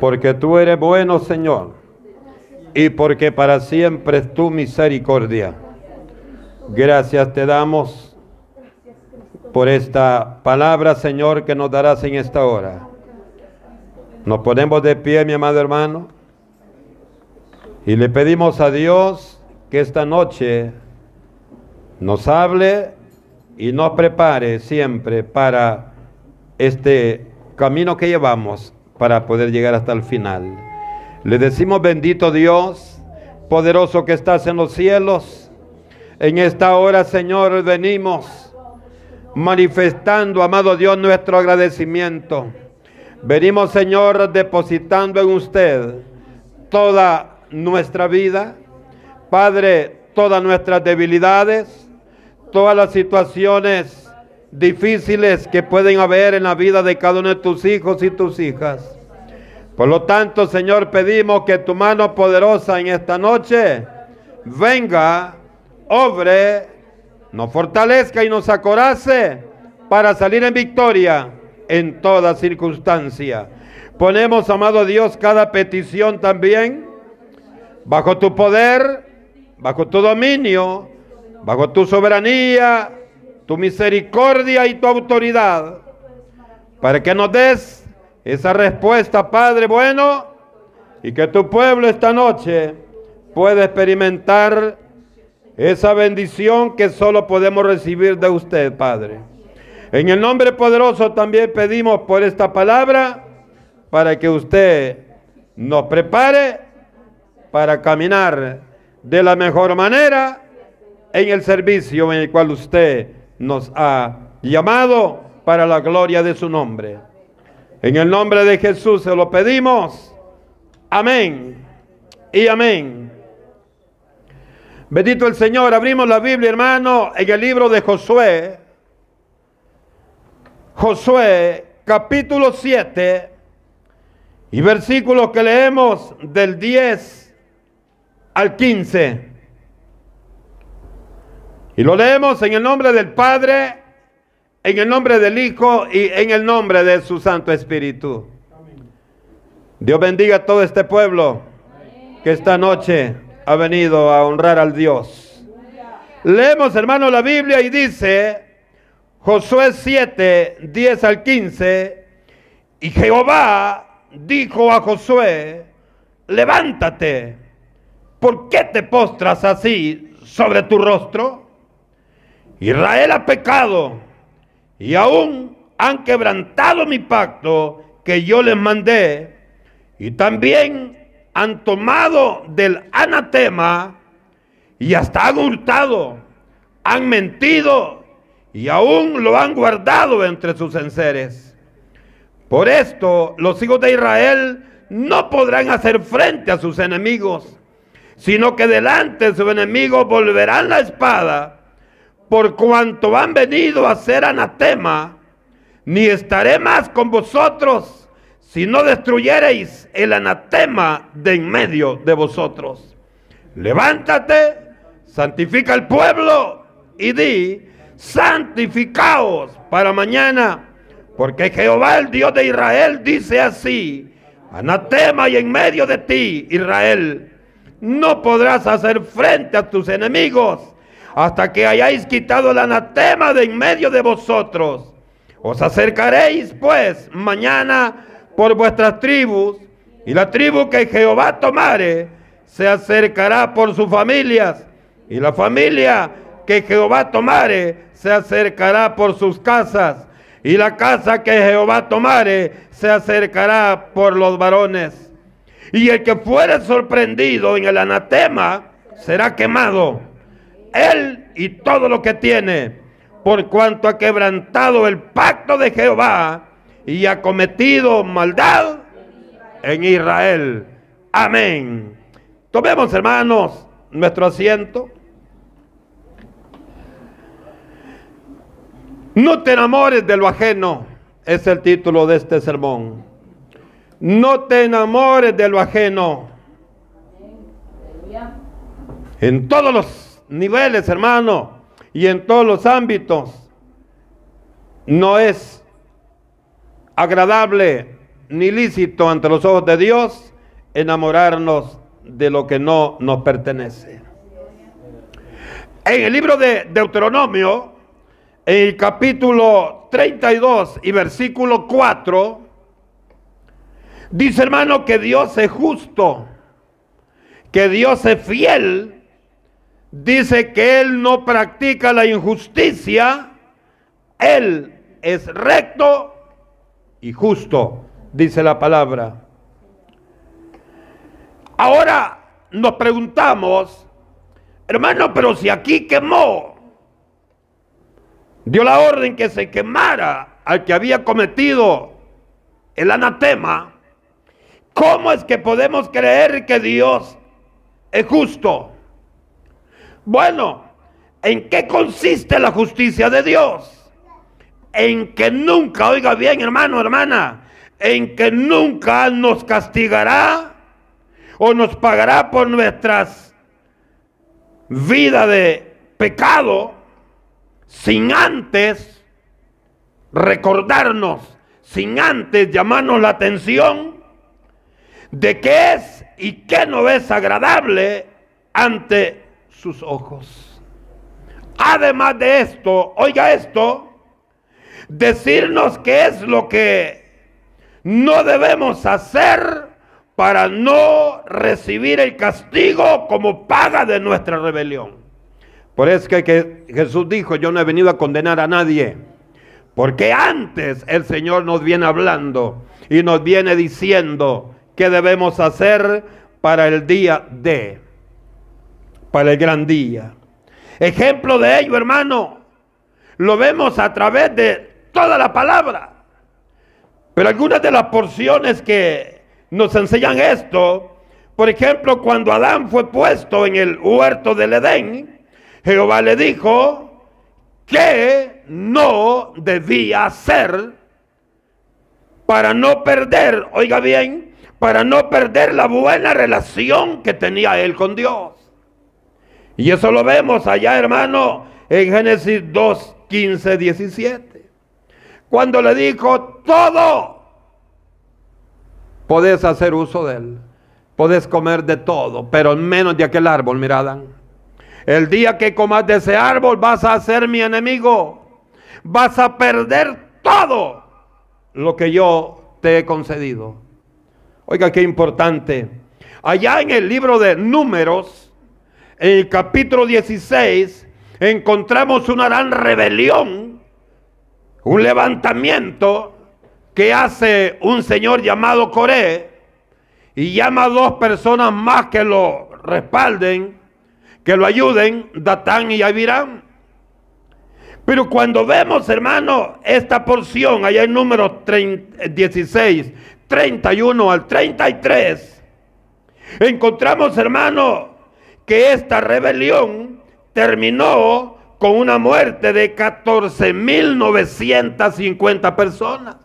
porque tú eres bueno, Señor, y porque para siempre es tu misericordia. Gracias te damos por esta palabra, Señor, que nos darás en esta hora. Nos ponemos de pie, mi amado hermano, y le pedimos a Dios que esta noche nos hable y nos prepare siempre para este camino que llevamos para poder llegar hasta el final. Le decimos bendito Dios, poderoso que estás en los cielos. En esta hora, Señor, venimos manifestando, amado Dios, nuestro agradecimiento. Venimos, Señor, depositando en usted toda nuestra vida. Padre, todas nuestras debilidades, todas las situaciones difíciles que pueden haber en la vida de cada uno de tus hijos y tus hijas. Por lo tanto, Señor, pedimos que tu mano poderosa en esta noche venga, obre, nos fortalezca y nos acorace para salir en victoria en toda circunstancia. Ponemos, amado Dios, cada petición también bajo tu poder, bajo tu dominio, bajo tu soberanía, tu misericordia y tu autoridad, para que nos des esa respuesta, Padre bueno, y que tu pueblo esta noche pueda experimentar esa bendición que solo podemos recibir de usted, Padre. En el nombre poderoso también pedimos por esta palabra para que usted nos prepare para caminar de la mejor manera en el servicio en el cual usted nos ha llamado para la gloria de su nombre. En el nombre de Jesús se lo pedimos. Amén y amén. Bendito el Señor. Abrimos la Biblia, hermano, en el libro de Josué. Josué, capítulo 7, y versículos que leemos del 10 al 15. Y lo leemos en el nombre del Padre, en el nombre del Hijo y en el nombre de su Santo Espíritu. Dios bendiga a todo este pueblo que esta noche ha venido a honrar al Dios. Leemos, hermano, la Biblia y dice, Josué 7, 10 al 15, y Jehová dijo a Josué, levántate, ¿por qué te postras así sobre tu rostro? Israel ha pecado y aún han quebrantado mi pacto que yo les mandé y también han tomado del anatema y hasta han hurtado, han mentido y aún lo han guardado entre sus enseres. Por esto los hijos de Israel no podrán hacer frente a sus enemigos, sino que delante de sus enemigos volverán la espada por cuanto han venido a ser anatema, ni estaré más con vosotros si no destruyereis el anatema de en medio de vosotros. Levántate, santifica el pueblo y di, santificaos para mañana, porque Jehová el Dios de Israel dice así, anatema y en medio de ti, Israel, no podrás hacer frente a tus enemigos hasta que hayáis quitado el anatema de en medio de vosotros. Os acercaréis pues mañana por vuestras tribus, y la tribu que Jehová tomare se acercará por sus familias, y la familia que Jehová tomare se acercará por sus casas, y la casa que Jehová tomare se acercará por los varones. Y el que fuere sorprendido en el anatema será quemado él y todo lo que tiene, por cuanto ha quebrantado el pacto de Jehová y ha cometido maldad en Israel. Amén. Tomemos, hermanos, nuestro asiento. No te enamores de lo ajeno, es el título de este sermón. No te enamores de lo ajeno. En todos los niveles, hermano, y en todos los ámbitos. No es agradable ni lícito ante los ojos de Dios enamorarnos de lo que no nos pertenece. En el libro de Deuteronomio, en el capítulo 32 y versículo 4, dice hermano que Dios es justo, que Dios es fiel, dice que Él no practica la injusticia, Él es recto y justo, dice la palabra. Ahora nos preguntamos, hermano, pero si aquí quemó, dio la orden que se quemara al que había cometido el anatema, ¿cómo es que podemos creer que Dios es justo? Bueno, ¿en qué consiste la justicia de Dios? En que nunca, oiga bien hermano, hermana, en que nunca nos castigará o nos pagará por nuestras vidas de pecado sin antes recordarnos, sin antes llamarnos la atención de qué es y qué no es agradable ante sus ojos. Además de esto, oiga esto, decirnos qué es lo que no debemos hacer para no recibir el castigo como paga de nuestra rebelión. Por eso que, que Jesús dijo, yo no he venido a condenar a nadie, porque antes el Señor nos viene hablando y nos viene diciendo qué debemos hacer para el día de, para el gran día. Ejemplo de ello, hermano, lo vemos a través de toda la palabra. Pero algunas de las porciones que nos enseñan esto. Por ejemplo, cuando Adán fue puesto en el huerto del Edén, Jehová le dijo que no debía hacer para no perder, oiga bien, para no perder la buena relación que tenía él con Dios. Y eso lo vemos allá, hermano, en Génesis 2, 15, 17. Cuando le dijo, todo podés hacer uso de él. Podés comer de todo, pero menos de aquel árbol, mirad. El día que comas de ese árbol vas a ser mi enemigo. Vas a perder todo lo que yo te he concedido. Oiga, qué importante. Allá en el libro de números, en el capítulo 16, encontramos una gran rebelión, un levantamiento que hace un señor llamado Coré y llama a dos personas más que lo respalden, que lo ayuden, Datán y Abiram. Pero cuando vemos, hermano, esta porción allá en número 16, 31 al 33, encontramos, hermano, que esta rebelión terminó con una muerte de 14.950 personas.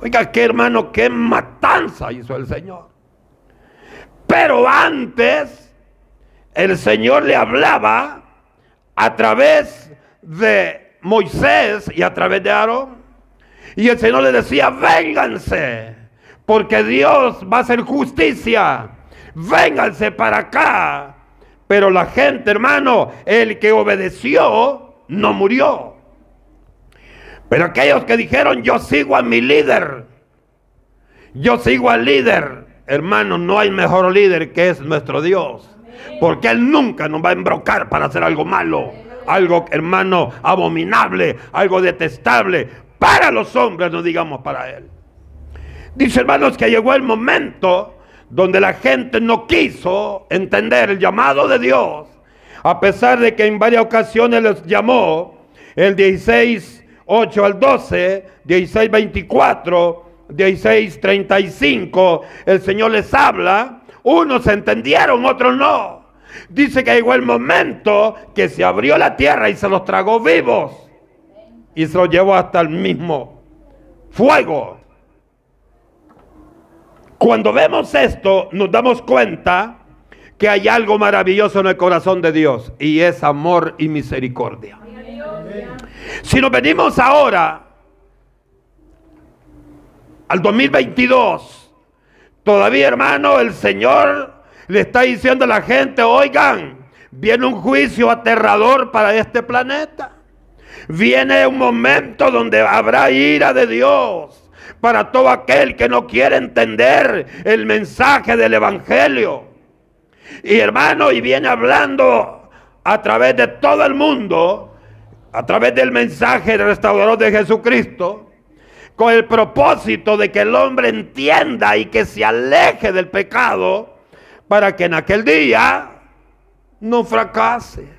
Oiga, qué hermano, qué matanza hizo el Señor. Pero antes, el Señor le hablaba a través de Moisés y a través de Aarón. Y el Señor le decía, vénganse, porque Dios va a hacer justicia. Vénganse para acá. Pero la gente, hermano, el que obedeció, no murió. Pero aquellos que dijeron, yo sigo a mi líder, yo sigo al líder, hermano, no hay mejor líder que es nuestro Dios. Porque Él nunca nos va a embrocar para hacer algo malo, algo, hermano, abominable, algo detestable para los hombres, no digamos para Él. Dice, hermanos, que llegó el momento donde la gente no quiso entender el llamado de Dios, a pesar de que en varias ocasiones les llamó el 16 8 al 12, 16, 24, 16, 35, el Señor les habla, unos entendieron, otros no. Dice que llegó el momento que se abrió la tierra y se los tragó vivos y se los llevó hasta el mismo fuego. Cuando vemos esto, nos damos cuenta que hay algo maravilloso en el corazón de Dios y es amor y misericordia. Si nos venimos ahora al 2022, todavía hermano, el Señor le está diciendo a la gente, oigan, viene un juicio aterrador para este planeta. Viene un momento donde habrá ira de Dios para todo aquel que no quiere entender el mensaje del Evangelio. Y hermano, y viene hablando a través de todo el mundo, a través del mensaje del restaurador de Jesucristo, con el propósito de que el hombre entienda y que se aleje del pecado, para que en aquel día no fracase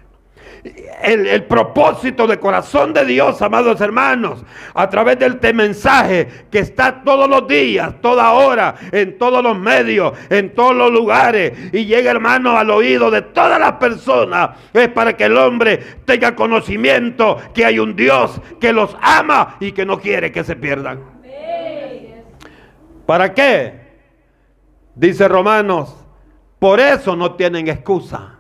el, propósito de corazón de Dios, amados hermanos, a través de este mensaje que está todos los días, toda hora, en todos los medios, en todos los lugares, y llega, hermano, al oído de todas las personas, es para que el hombre tenga conocimiento que hay un Dios que los ama y que no quiere que se pierdan. ¿Para qué? Dice Romanos, por eso no tienen excusa.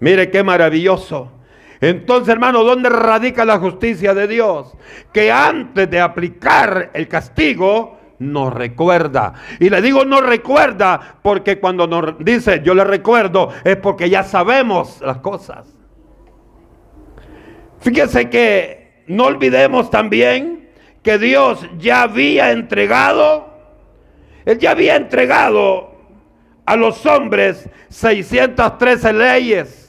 Mire qué maravilloso. Entonces, hermano, ¿dónde radica la justicia de Dios? Que antes de aplicar el castigo, nos recuerda. Y le digo no recuerda porque cuando nos dice yo le recuerdo es porque ya sabemos las cosas. Fíjese que no olvidemos también que Dios ya había entregado, Él ya había entregado a los hombres 613 leyes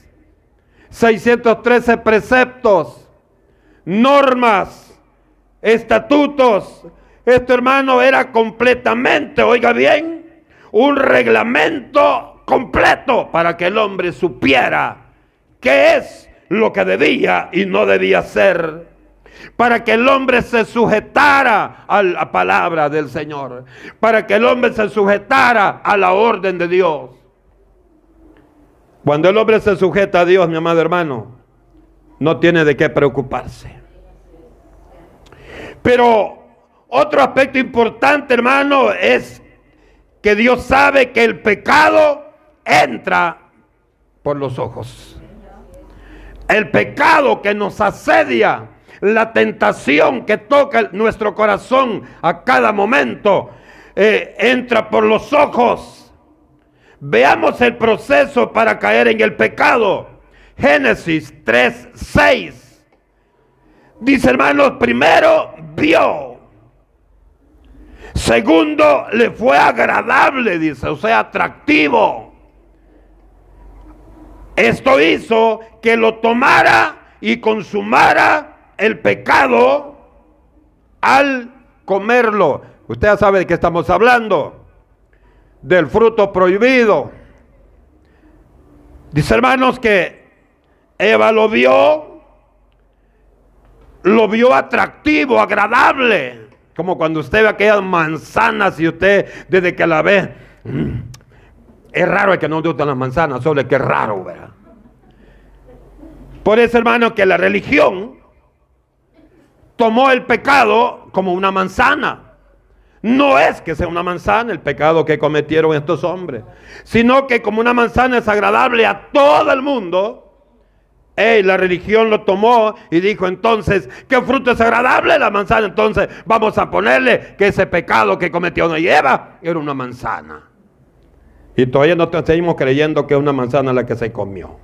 613 preceptos, normas, estatutos. Esto, hermano, era completamente, oiga bien, un reglamento completo para que el hombre supiera qué es lo que debía y no debía ser. Para que el hombre se sujetara a la palabra del Señor. Para que el hombre se sujetara a la orden de Dios. Cuando el hombre se sujeta a Dios, mi amado hermano, no tiene de qué preocuparse. Pero otro aspecto importante, hermano, es que Dios sabe que el pecado entra por los ojos. El pecado que nos asedia, la tentación que toca nuestro corazón a cada momento, eh, entra por los ojos. Veamos el proceso para caer en el pecado. Génesis 3, 6. Dice hermanos, primero vio. Segundo, le fue agradable, dice, o sea, atractivo. Esto hizo que lo tomara y consumara el pecado al comerlo. Usted ya sabe de qué estamos hablando del fruto prohibido. Dice hermanos que Eva lo vio, lo vio atractivo, agradable, como cuando usted ve aquellas manzanas y usted desde que la ve, mm, es raro que no gustan las manzanas, solo que es raro, ¿verdad? Por eso hermano que la religión tomó el pecado como una manzana. No es que sea una manzana el pecado que cometieron estos hombres, sino que como una manzana es agradable a todo el mundo, la religión lo tomó y dijo entonces, ¿qué fruto es agradable la manzana? Entonces vamos a ponerle que ese pecado que cometió no lleva era una manzana. Y todavía no seguimos creyendo que es una manzana la que se comió.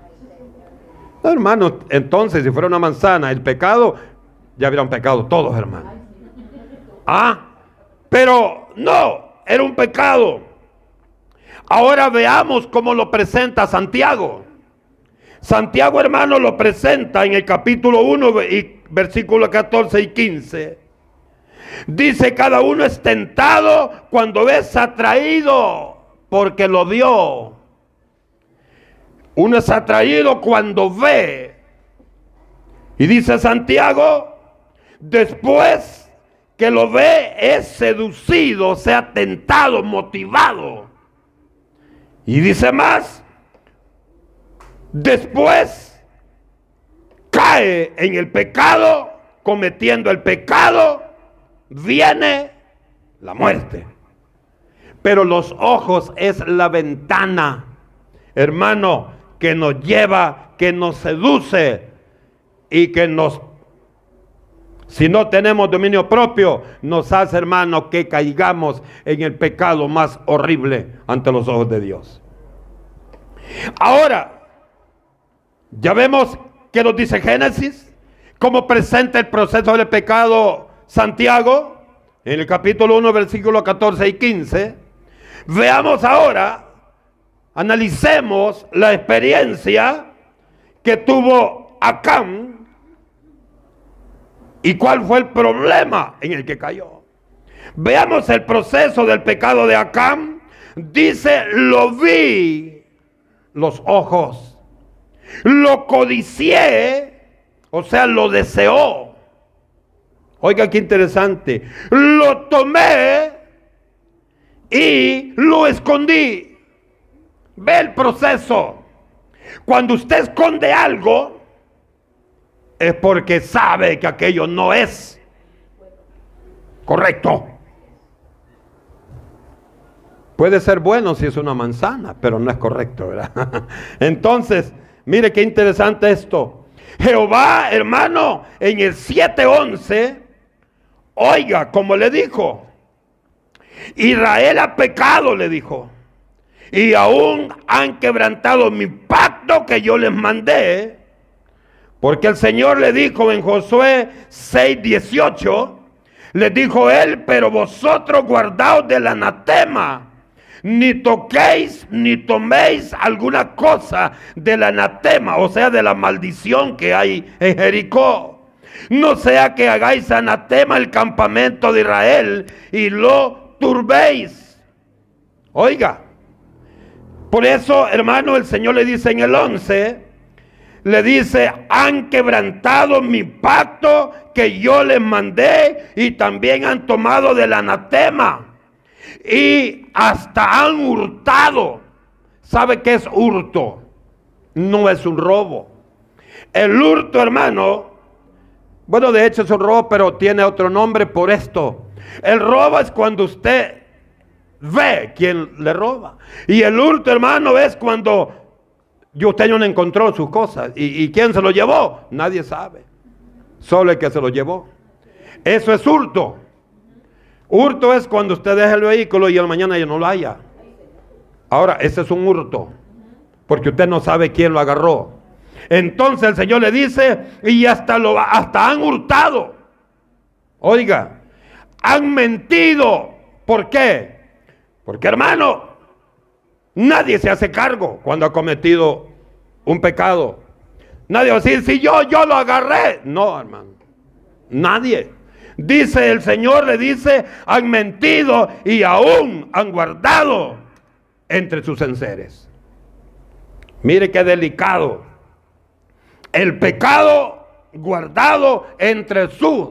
hermanos, entonces si fuera una manzana el pecado, ya hubieran pecado todos, hermanos. Ah, pero no, era un pecado. Ahora veamos cómo lo presenta Santiago. Santiago hermano lo presenta en el capítulo 1 y versículos 14 y 15. Dice, cada uno es tentado cuando es atraído porque lo vio. Uno es atraído cuando ve. Y dice Santiago, después que lo ve es seducido, sea tentado, motivado. Y dice más, después cae en el pecado, cometiendo el pecado, viene la muerte. Pero los ojos es la ventana, hermano, que nos lleva, que nos seduce y que nos si no tenemos dominio propio, nos hace, hermano, que caigamos en el pecado más horrible ante los ojos de Dios. Ahora, ya vemos que nos dice Génesis, cómo presenta el proceso del pecado Santiago, en el capítulo 1, versículos 14 y 15. Veamos ahora, analicemos la experiencia que tuvo Acán ¿Y cuál fue el problema en el que cayó? Veamos el proceso del pecado de Acán. Dice, lo vi los ojos. Lo codicié, o sea, lo deseó. Oiga, qué interesante. Lo tomé y lo escondí. Ve el proceso. Cuando usted esconde algo, es porque sabe que aquello no es correcto. Puede ser bueno si es una manzana, pero no es correcto, ¿verdad? Entonces, mire qué interesante esto. Jehová, hermano, en el 7:11, oiga, como le dijo, Israel ha pecado, le dijo, y aún han quebrantado mi pacto que yo les mandé porque el Señor le dijo en Josué 6:18, le dijo él, pero vosotros guardaos del anatema, ni toquéis ni toméis alguna cosa del anatema, o sea, de la maldición que hay en Jericó. No sea que hagáis anatema el campamento de Israel y lo turbéis. Oiga, por eso, hermano, el Señor le dice en el 11, le dice, han quebrantado mi pacto que yo les mandé y también han tomado del anatema y hasta han hurtado. ¿Sabe qué es hurto? No es un robo. El hurto, hermano, bueno, de hecho es un robo, pero tiene otro nombre por esto. El robo es cuando usted ve quién le roba. Y el hurto, hermano, es cuando y usted no encontró sus cosas. ¿Y, quién se lo llevó? Nadie sabe. Solo el que se lo llevó. Eso es hurto. Hurto es cuando usted deja el vehículo y el mañana ya no lo haya. Ahora, ese es un hurto. Porque usted no sabe quién lo agarró. Entonces el Señor le dice, y hasta, lo, hasta han hurtado. Oiga, han mentido. ¿Por qué? Porque hermano, Nadie se hace cargo cuando ha cometido un pecado. Nadie va a decir, si yo, yo lo agarré. No, hermano. Nadie. Dice el Señor, le dice, han mentido y aún han guardado entre sus enseres. Mire qué delicado. El pecado guardado entre sus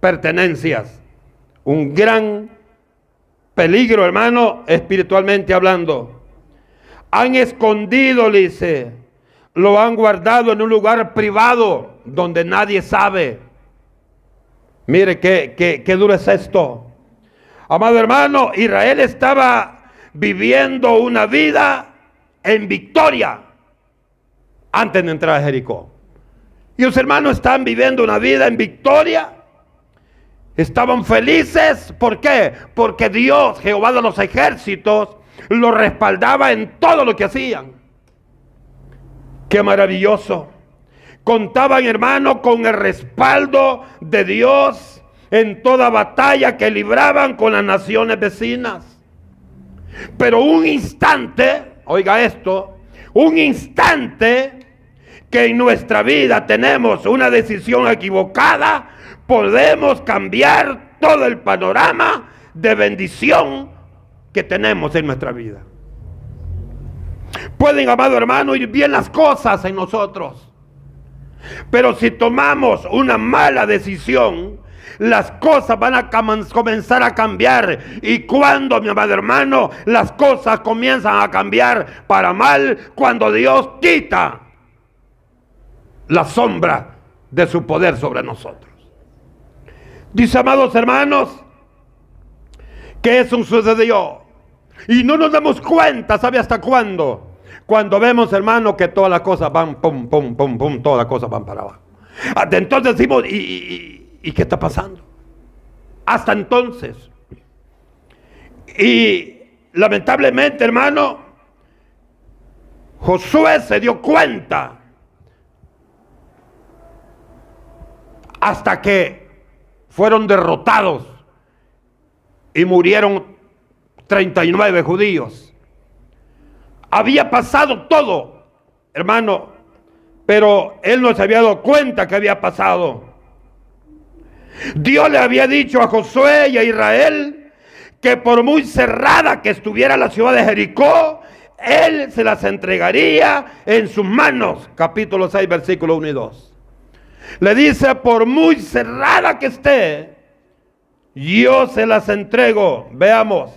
pertenencias. Un gran peligro, hermano, espiritualmente hablando han escondido, dice, lo han guardado en un lugar privado donde nadie sabe. Mire qué, qué, qué duro es esto. Amado hermano, Israel estaba viviendo una vida en victoria antes de entrar a Jericó. Y los hermanos están viviendo una vida en victoria. Estaban felices. ¿Por qué? Porque Dios, Jehová de los ejércitos, lo respaldaba en todo lo que hacían. Qué maravilloso. Contaban, hermano, con el respaldo de Dios en toda batalla que libraban con las naciones vecinas. Pero un instante, oiga esto, un instante que en nuestra vida tenemos una decisión equivocada, podemos cambiar todo el panorama de bendición que tenemos en nuestra vida. Pueden, amado hermano, ir bien las cosas en nosotros. Pero si tomamos una mala decisión, las cosas van a comenzar a cambiar. Y cuando, mi amado hermano, las cosas comienzan a cambiar para mal, cuando Dios quita la sombra de su poder sobre nosotros. Dice, amados hermanos, que eso sucedió y no nos damos cuenta, ¿sabe hasta cuándo? Cuando vemos, hermano, que todas las cosas van, pum, pum, pum, pum, todas las cosas van para abajo. Entonces decimos, y, ¿y qué está pasando? Hasta entonces. Y lamentablemente, hermano, Josué se dio cuenta hasta que fueron derrotados y murieron 39 judíos. Había pasado todo, hermano, pero él no se había dado cuenta que había pasado. Dios le había dicho a Josué y a Israel que por muy cerrada que estuviera la ciudad de Jericó, él se las entregaría en sus manos. Capítulo 6, versículo 1 y 2. Le dice, por muy cerrada que esté, yo se las entrego. Veamos.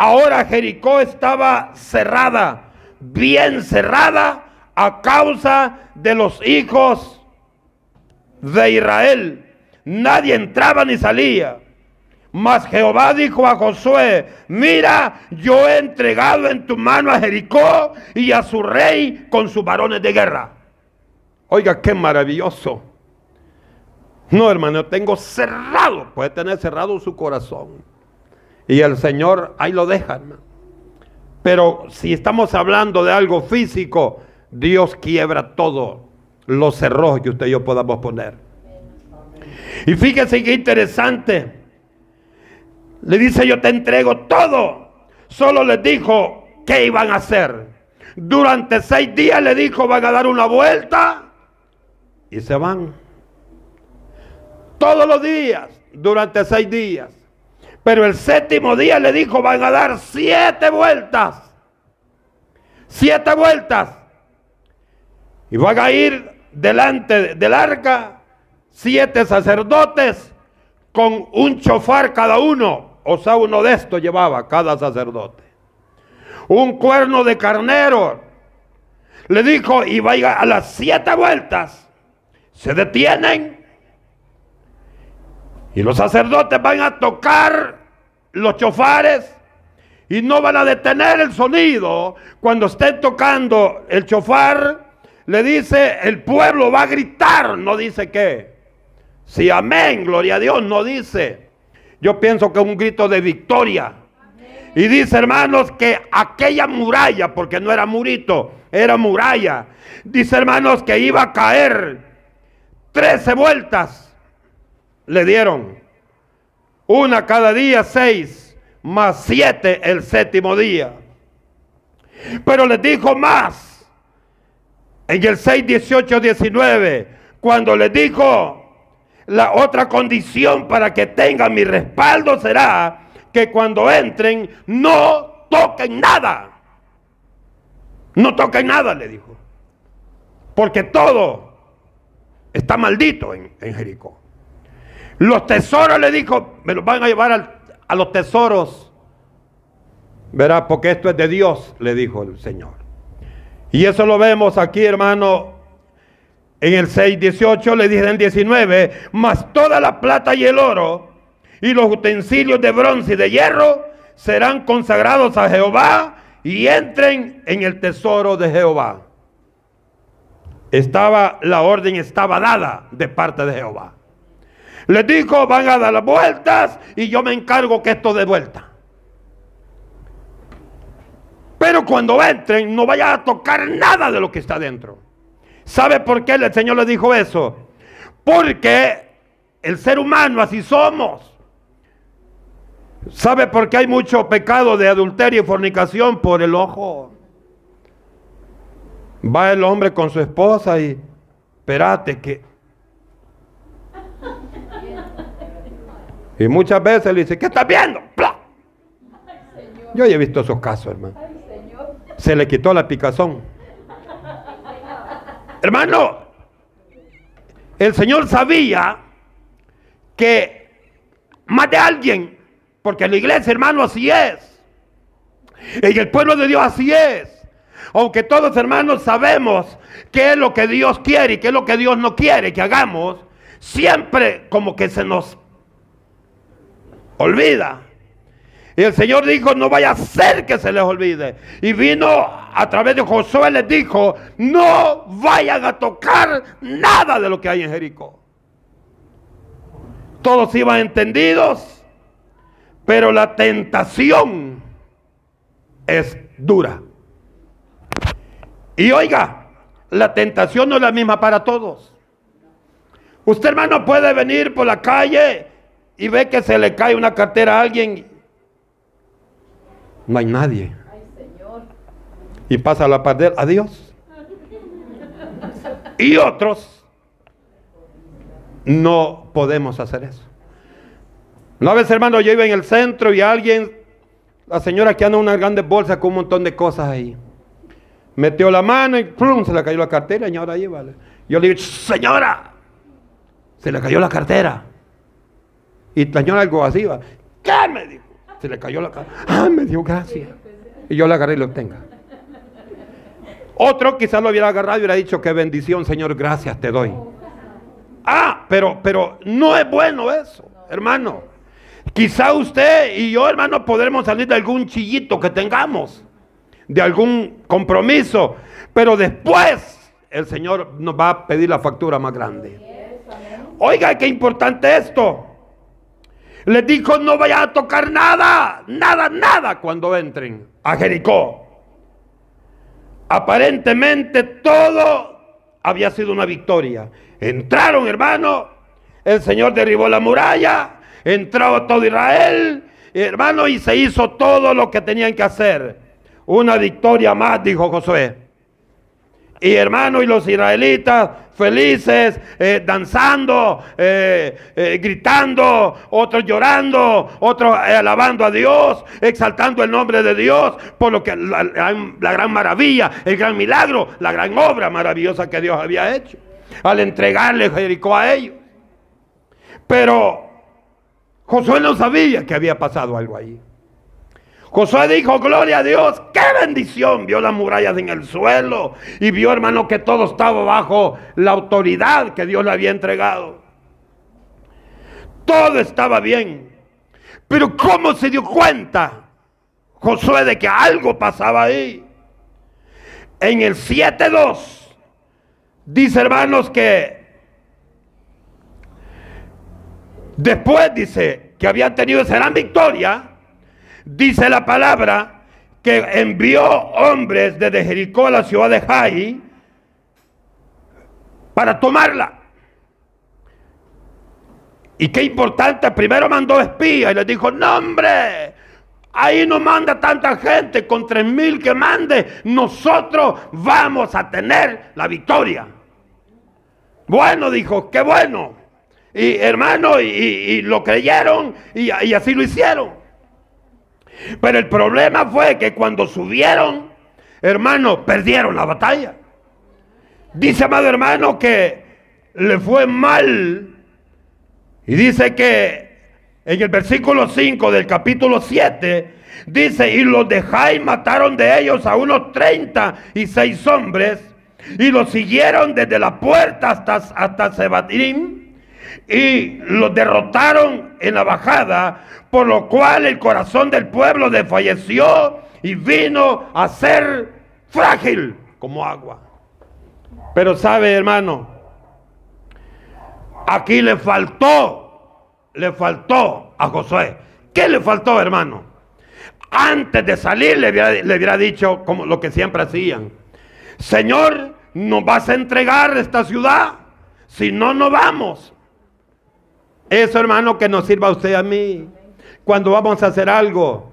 Ahora Jericó estaba cerrada, bien cerrada, a causa de los hijos de Israel. Nadie entraba ni salía. Mas Jehová dijo a Josué, mira, yo he entregado en tu mano a Jericó y a su rey con sus varones de guerra. Oiga, qué maravilloso. No, hermano, tengo cerrado, puede tener cerrado su corazón. Y el Señor ahí lo deja, hermano. Pero si estamos hablando de algo físico, Dios quiebra todo los cerrojos que usted y yo podamos poner. Y fíjese qué interesante. Le dice, yo te entrego todo. Solo les dijo qué iban a hacer. Durante seis días le dijo, van a dar una vuelta y se van. Todos los días, durante seis días. Pero el séptimo día le dijo, van a dar siete vueltas. Siete vueltas. Y van a ir delante del arca siete sacerdotes con un chofar cada uno. O sea, uno de estos llevaba cada sacerdote. Un cuerno de carnero. Le dijo, y vaya a las siete vueltas. Se detienen y los sacerdotes van a tocar los chofares y no van a detener el sonido. Cuando estén tocando el chofar, le dice, el pueblo va a gritar, no dice qué. Si amén, gloria a Dios, no dice. Yo pienso que un grito de victoria. Y dice, hermanos, que aquella muralla, porque no era murito, era muralla. Dice, hermanos, que iba a caer trece vueltas le dieron. Una cada día, seis, más siete el séptimo día. Pero les dijo más. En el 6, 18, 19, cuando les dijo, la otra condición para que tengan mi respaldo será que cuando entren no toquen nada. No toquen nada, le dijo. Porque todo está maldito en, en Jericó. Los tesoros le dijo, me los van a llevar a los tesoros. Verá, porque esto es de Dios, le dijo el Señor. Y eso lo vemos aquí, hermano, en el 6.18, le dice en el 19, mas toda la plata y el oro y los utensilios de bronce y de hierro serán consagrados a Jehová y entren en el tesoro de Jehová. Estaba, la orden estaba dada de parte de Jehová. Les dijo, van a dar las vueltas y yo me encargo que esto de vuelta. Pero cuando entren, no vayan a tocar nada de lo que está dentro. ¿Sabe por qué el Señor le dijo eso? Porque el ser humano así somos. ¿Sabe por qué hay mucho pecado de adulterio y fornicación? Por el ojo. Va el hombre con su esposa y, espérate que Y muchas veces le dice, ¿qué estás viendo? Yo ya he visto esos casos, hermano. Se le quitó la picazón. Hermano, el Señor sabía que más de alguien, porque en la iglesia, hermano, así es. En el pueblo de Dios así es. Aunque todos, hermanos, sabemos qué es lo que Dios quiere y qué es lo que Dios no quiere que hagamos, siempre como que se nos olvida. Y el Señor dijo, no vaya a ser que se les olvide. Y vino a través de Josué, les dijo, no vayan a tocar nada de lo que hay en Jericó. Todos iban entendidos, pero la tentación es dura. Y oiga, la tentación no es la misma para todos. Usted hermano puede venir por la calle y ve que se le cae una cartera a alguien. No hay nadie. Y pasa la parte adiós. Y otros no podemos hacer eso. Una vez, hermano, yo iba en el centro y alguien, la señora que anda en una grande bolsa con un montón de cosas ahí, metió la mano y ¡plum! se le cayó la cartera y ahora ahí vale. Yo le digo, señora, se le cayó la cartera. Y la señora algo así va, ¿qué me dijo? Se le cayó la cartera. Ah, me dio gracias. Y yo la agarré y lo obtenga. Otro quizás lo hubiera agarrado y hubiera dicho, qué bendición, Señor, gracias te doy. Ah, pero, pero no es bueno eso, hermano. Quizá usted y yo, hermano, podremos salir de algún chillito que tengamos, de algún compromiso, pero después el Señor nos va a pedir la factura más grande. Oiga, qué importante esto. Les dijo, no vaya a tocar nada, nada, nada cuando entren a Jericó. Aparentemente todo había sido una victoria. Entraron, hermano, el Señor derribó la muralla, entró todo Israel, hermano, y se hizo todo lo que tenían que hacer. Una victoria más, dijo Josué. Y hermano, y los israelitas felices, eh, danzando, eh, eh, gritando, otros llorando, otros alabando a Dios, exaltando el nombre de Dios, por lo que la, la gran maravilla, el gran milagro, la gran obra maravillosa que Dios había hecho, al entregarle Jericó a ellos. Pero Josué no sabía que había pasado algo ahí. Josué dijo, gloria a Dios, qué bendición. Vio las murallas en el suelo y vio, hermano, que todo estaba bajo la autoridad que Dios le había entregado. Todo estaba bien. Pero ¿cómo se dio cuenta Josué de que algo pasaba ahí? En el 7.2 dice, hermanos, que después dice que habían tenido esa gran victoria dice la palabra que envió hombres desde Jericó a la ciudad de Jai para tomarla. Y qué importante, primero mandó espías y les dijo, no hombre, ahí no manda tanta gente, con tres mil que mande, nosotros vamos a tener la victoria. Bueno, dijo, qué bueno. Y hermano, y, lo creyeron y así lo hicieron. Pero el problema fue que cuando subieron, hermano, perdieron la batalla. Dice, amado hermano, que le fue mal. Y dice que en el versículo 5 del capítulo 7, dice, y los de Jai mataron de ellos a unos 36 hombres, y los siguieron desde la puerta hasta, hasta Sebatín, y los derrotaron en la bajada, por lo cual el corazón del pueblo desfalleció y vino a ser frágil como agua. Pero sabe, hermano, aquí le faltó, le faltó a Josué. ¿Qué le faltó, hermano? Antes de salir le hubiera, le dicho como lo que siempre hacían. Señor, ¿nos vas a entregar esta ciudad? Si no, no vamos. Eso, hermano, que nos sirva a usted a mí cuando vamos a hacer algo.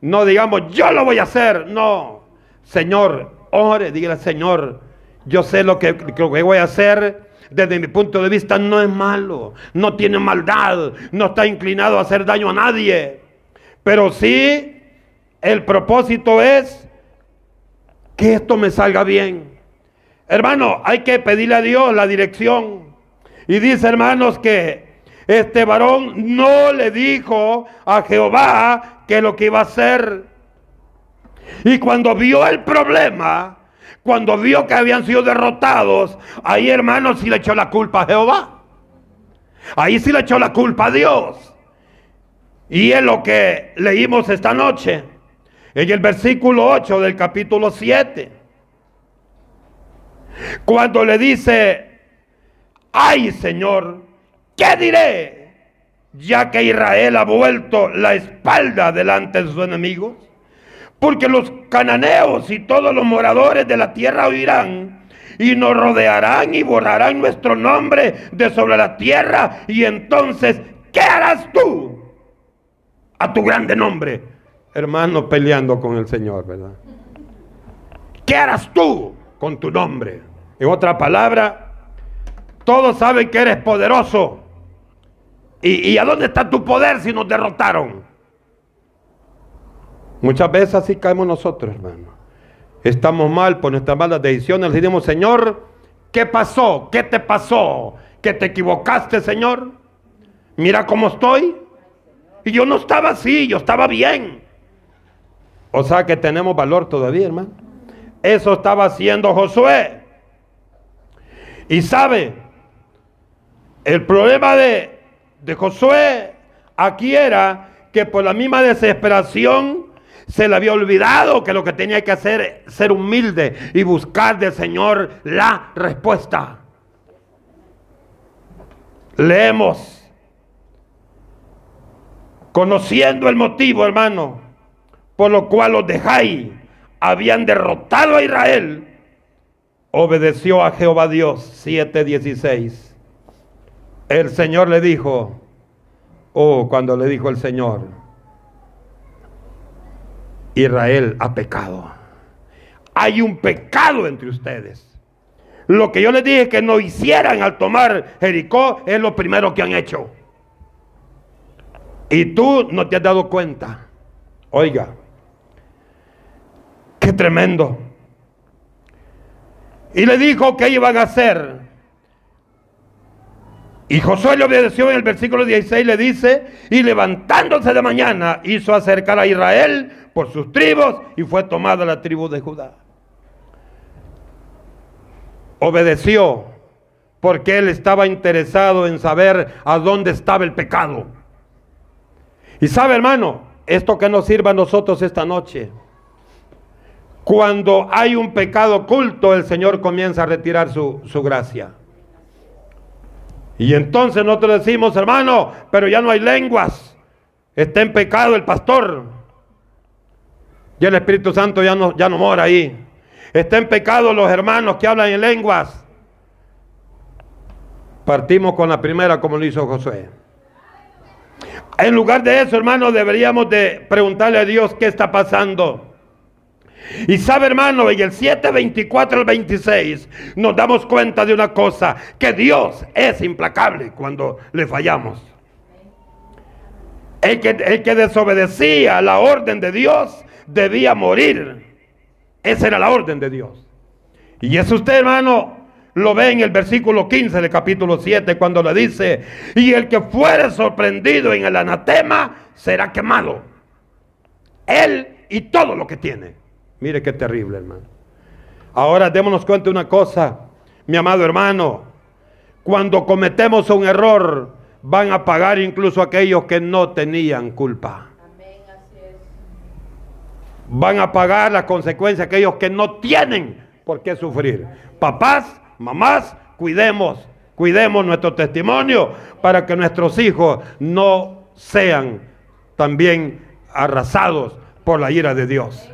No digamos, yo lo voy a hacer. No. Señor, ore, dígale, Señor, yo sé lo que, que voy a hacer. Desde mi punto de vista no es malo, no tiene maldad, no está inclinado a hacer daño a nadie. Pero sí, el propósito es que esto me salga bien. Hermano, hay que pedirle a Dios la dirección. Y dice, hermanos, que este varón no le dijo a Jehová que lo que iba a hacer. Y cuando vio el problema, cuando vio que habían sido derrotados, ahí hermano sí le echó la culpa a Jehová. Ahí sí le echó la culpa a Dios. Y es lo que leímos esta noche, en el versículo 8 del capítulo 7. Cuando le dice, ay Señor, ¿Qué diré ya que Israel ha vuelto la espalda delante de sus enemigos? Porque los cananeos y todos los moradores de la tierra oirán y nos rodearán y borrarán nuestro nombre de sobre la tierra. Y entonces, ¿qué harás tú a tu grande nombre? Hermano, peleando con el Señor, ¿verdad? ¿Qué harás tú con tu nombre? En otra palabra, todos saben que eres poderoso. ¿Y, a dónde está tu poder si nos derrotaron? Muchas veces así caemos nosotros, hermano. Estamos mal por nuestras malas decisiones. Le decimos, Señor, ¿qué pasó? ¿Qué te pasó? ¿Que te equivocaste, Señor? Mira cómo estoy. Y yo no estaba así, yo estaba bien. O sea que tenemos valor todavía, hermano. Eso estaba haciendo Josué. Y sabe, el problema de, de Josué aquí era que por la misma desesperación se le había olvidado que lo que tenía que hacer es ser humilde y buscar del Señor la respuesta. Leemos. Conociendo el motivo, hermano, por lo cual los de Jai habían derrotado a Israel, obedeció a Jehová Dios 7:16. El Señor le dijo, oh, cuando le dijo el Señor, Israel ha pecado. Hay un pecado entre ustedes. Lo que yo les dije que no hicieran al tomar Jericó es lo primero que han hecho. Y tú no te has dado cuenta. Oiga, qué tremendo. Y le dijo que iban a hacer. Y Josué le obedeció en el versículo 16, le dice, y levantándose de mañana hizo acercar a Israel por sus tribus y fue tomada la tribu de Judá. Obedeció porque él estaba interesado en saber a dónde estaba el pecado. Y sabe hermano, esto que nos sirva a nosotros esta noche. Cuando hay un pecado oculto, el Señor comienza a retirar su, su gracia. Y entonces nosotros decimos, hermano, pero ya no hay lenguas. Está en pecado el pastor. Y el Espíritu Santo ya no, ya no mora ahí. Está en pecado los hermanos que hablan en lenguas. Partimos con la primera como lo hizo Josué. En lugar de eso, hermano, deberíamos de preguntarle a Dios qué está pasando. Y sabe, hermano, en el 7, 24 al 26 nos damos cuenta de una cosa, que Dios es implacable cuando le fallamos. El que, el que desobedecía la orden de Dios debía morir. Esa era la orden de Dios. Y eso usted, hermano, lo ve en el versículo 15 del capítulo 7 cuando le dice, y el que fuere sorprendido en el anatema será quemado. Él y todo lo que tiene. Mire qué terrible, hermano. Ahora démonos cuenta de una cosa, mi amado hermano. Cuando cometemos un error, van a pagar incluso aquellos que no tenían culpa. Van a pagar las consecuencias aquellos que no tienen por qué sufrir. Papás, mamás, cuidemos, cuidemos nuestro testimonio para que nuestros hijos no sean también arrasados por la ira de Dios.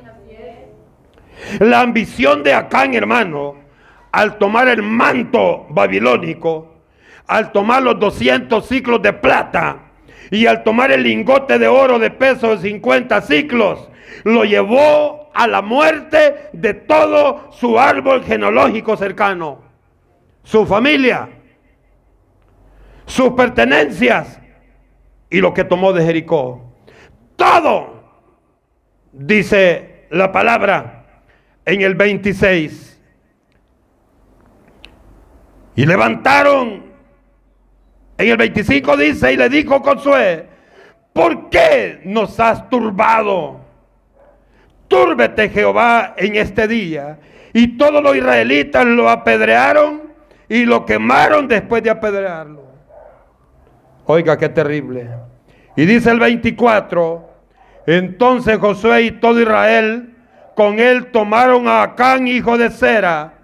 La ambición de Acán, hermano, al tomar el manto babilónico, al tomar los 200 ciclos de plata y al tomar el lingote de oro de peso de 50 ciclos, lo llevó a la muerte de todo su árbol genealógico cercano, su familia, sus pertenencias y lo que tomó de Jericó. Todo, dice la palabra, en el 26. Y levantaron, en el 25 dice, y le dijo Josué, ¿por qué nos has turbado? Túrbete Jehová en este día. Y todos los israelitas lo apedrearon y lo quemaron después de apedrearlo. Oiga, qué terrible. Y dice el 24, entonces Josué y todo Israel con él tomaron a Acán, hijo de Cera,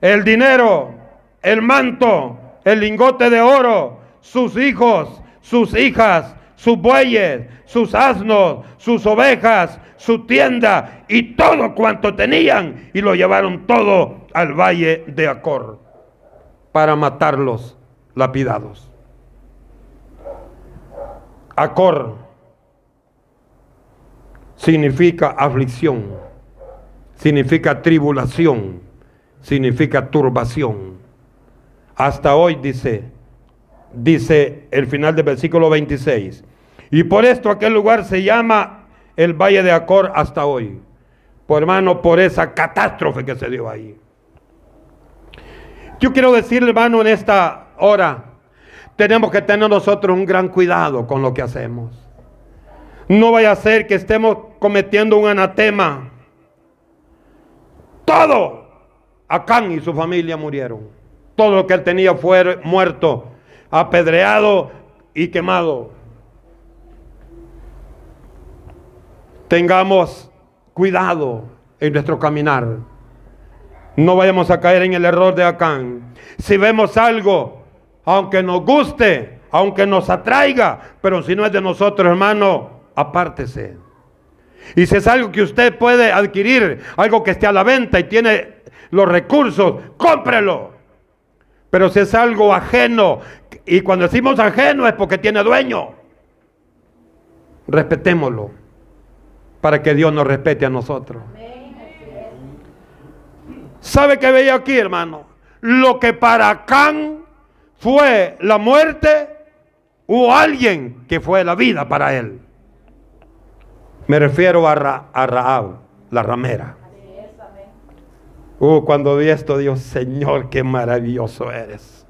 el dinero, el manto, el lingote de oro, sus hijos, sus hijas, sus bueyes, sus asnos, sus ovejas, su tienda y todo cuanto tenían y lo llevaron todo al valle de Acor para matarlos lapidados. Acor significa aflicción, significa tribulación, significa turbación. Hasta hoy dice, dice el final del versículo 26. Y por esto aquel lugar se llama el Valle de Acor hasta hoy. Por hermano, por esa catástrofe que se dio ahí. Yo quiero decirle, hermano, en esta hora, tenemos que tener nosotros un gran cuidado con lo que hacemos. No vaya a ser que estemos cometiendo un anatema. Todo. Acán y su familia murieron. Todo lo que él tenía fue muerto, apedreado y quemado. Tengamos cuidado en nuestro caminar. No vayamos a caer en el error de Acán. Si vemos algo, aunque nos guste, aunque nos atraiga, pero si no es de nosotros, hermano, apártese. Y si es algo que usted puede adquirir, algo que esté a la venta y tiene los recursos, cómprelo. Pero si es algo ajeno, y cuando decimos ajeno es porque tiene dueño, respetémoslo para que Dios nos respete a nosotros. ¿Sabe qué veía aquí, hermano? Lo que para Can fue la muerte, hubo alguien que fue la vida para él. Me refiero a, Raab, la ramera. Uh, cuando vi esto, Dios, Señor, qué maravilloso eres.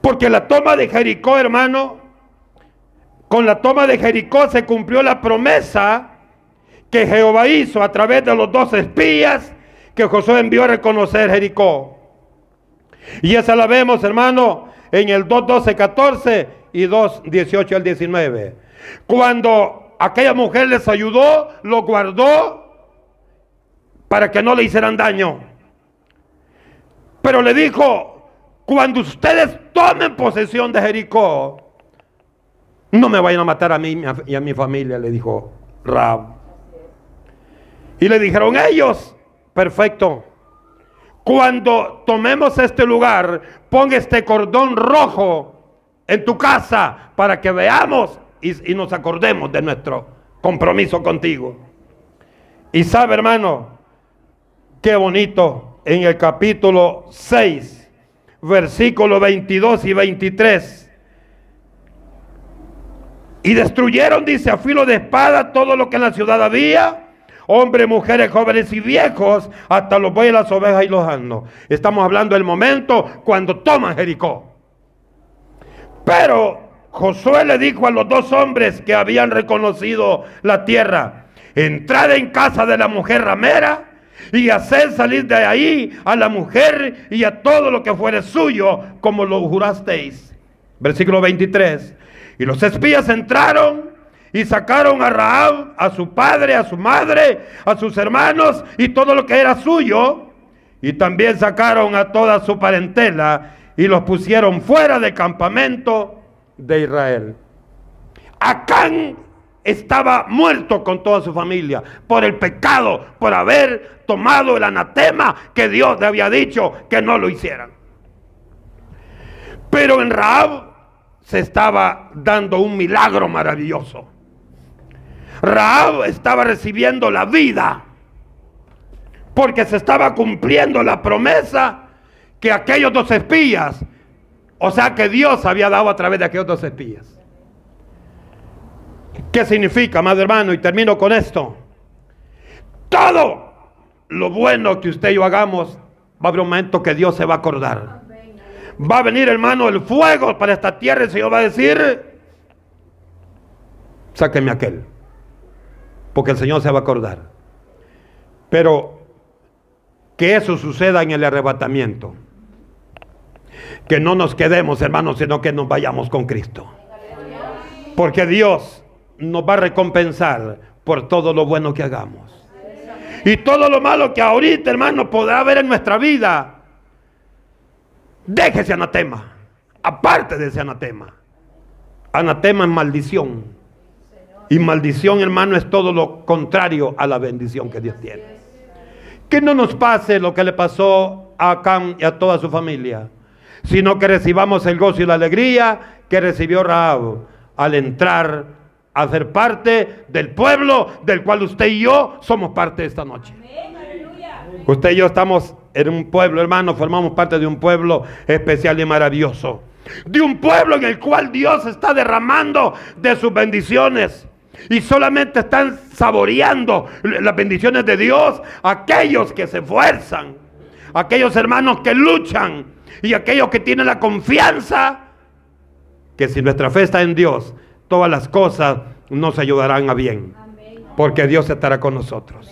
Porque la toma de Jericó, hermano, con la toma de Jericó se cumplió la promesa que Jehová hizo a través de los dos espías que Josué envió a reconocer Jericó. Y esa la vemos, hermano, en el 2, 12, 14 y 2, 18 al 19. Cuando aquella mujer les ayudó, lo guardó para que no le hicieran daño. Pero le dijo, cuando ustedes tomen posesión de Jericó, no me vayan a matar a mí y a mi familia, le dijo Rab. Y le dijeron ellos, perfecto, cuando tomemos este lugar, pon este cordón rojo en tu casa para que veamos y, nos acordemos de nuestro compromiso contigo. Y sabe, hermano, qué bonito en el capítulo 6, versículos 22 y 23. Y destruyeron, dice, a filo de espada todo lo que en la ciudad había. Hombres, mujeres, jóvenes y viejos, hasta los bueyes, las ovejas y los asnos. Estamos hablando del momento cuando toman Jericó. Pero Josué le dijo a los dos hombres que habían reconocido la tierra, entrad en casa de la mujer ramera y haced salir de ahí a la mujer y a todo lo que fuere suyo, como lo jurasteis. Versículo 23. Y los espías entraron y sacaron a Raab, a su padre, a su madre, a sus hermanos y todo lo que era suyo. Y también sacaron a toda su parentela y los pusieron fuera del campamento de Israel. Acán estaba muerto con toda su familia por el pecado, por haber tomado el anatema que Dios le había dicho que no lo hicieran. Pero en Raab se estaba dando un milagro maravilloso. Raab estaba recibiendo la vida porque se estaba cumpliendo la promesa que aquellos dos espías o sea que Dios había dado a través de aquellos dos espías. ¿Qué significa, madre hermano? Y termino con esto. Todo lo bueno que usted y yo hagamos, va a haber un momento que Dios se va a acordar. Va a venir, hermano, el fuego para esta tierra y el Señor va a decir, sáqueme aquel. Porque el Señor se va a acordar. Pero que eso suceda en el arrebatamiento que no nos quedemos, hermanos, sino que nos vayamos con Cristo. Porque Dios nos va a recompensar por todo lo bueno que hagamos. Y todo lo malo que ahorita, hermano, podrá haber en nuestra vida. Déjese anatema. aparte de ese anatema. Anatema es maldición. Y maldición, hermano, es todo lo contrario a la bendición que Dios tiene. Que no nos pase lo que le pasó a Acán y a toda su familia, sino que recibamos el gozo y la alegría que recibió Rahab al entrar a ser parte del pueblo del cual usted y yo somos parte esta noche. Usted y yo estamos en un pueblo, hermano, formamos parte de un pueblo especial y maravilloso. De un pueblo en el cual Dios está derramando de sus bendiciones. Y solamente están saboreando las bendiciones de Dios aquellos que se esfuerzan, aquellos hermanos que luchan y aquellos que tienen la confianza que si nuestra fe está en Dios, todas las cosas nos ayudarán a bien. Porque Dios estará con nosotros.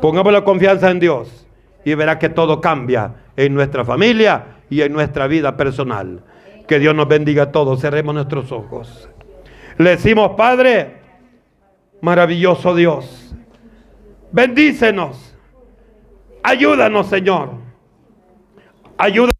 Pongamos la confianza en Dios y verá que todo cambia en nuestra familia y en nuestra vida personal. Que Dios nos bendiga a todos. Cerremos nuestros ojos. Le decimos, Padre, maravilloso Dios, bendícenos. Ayúdanos, Señor. Ayúdanos.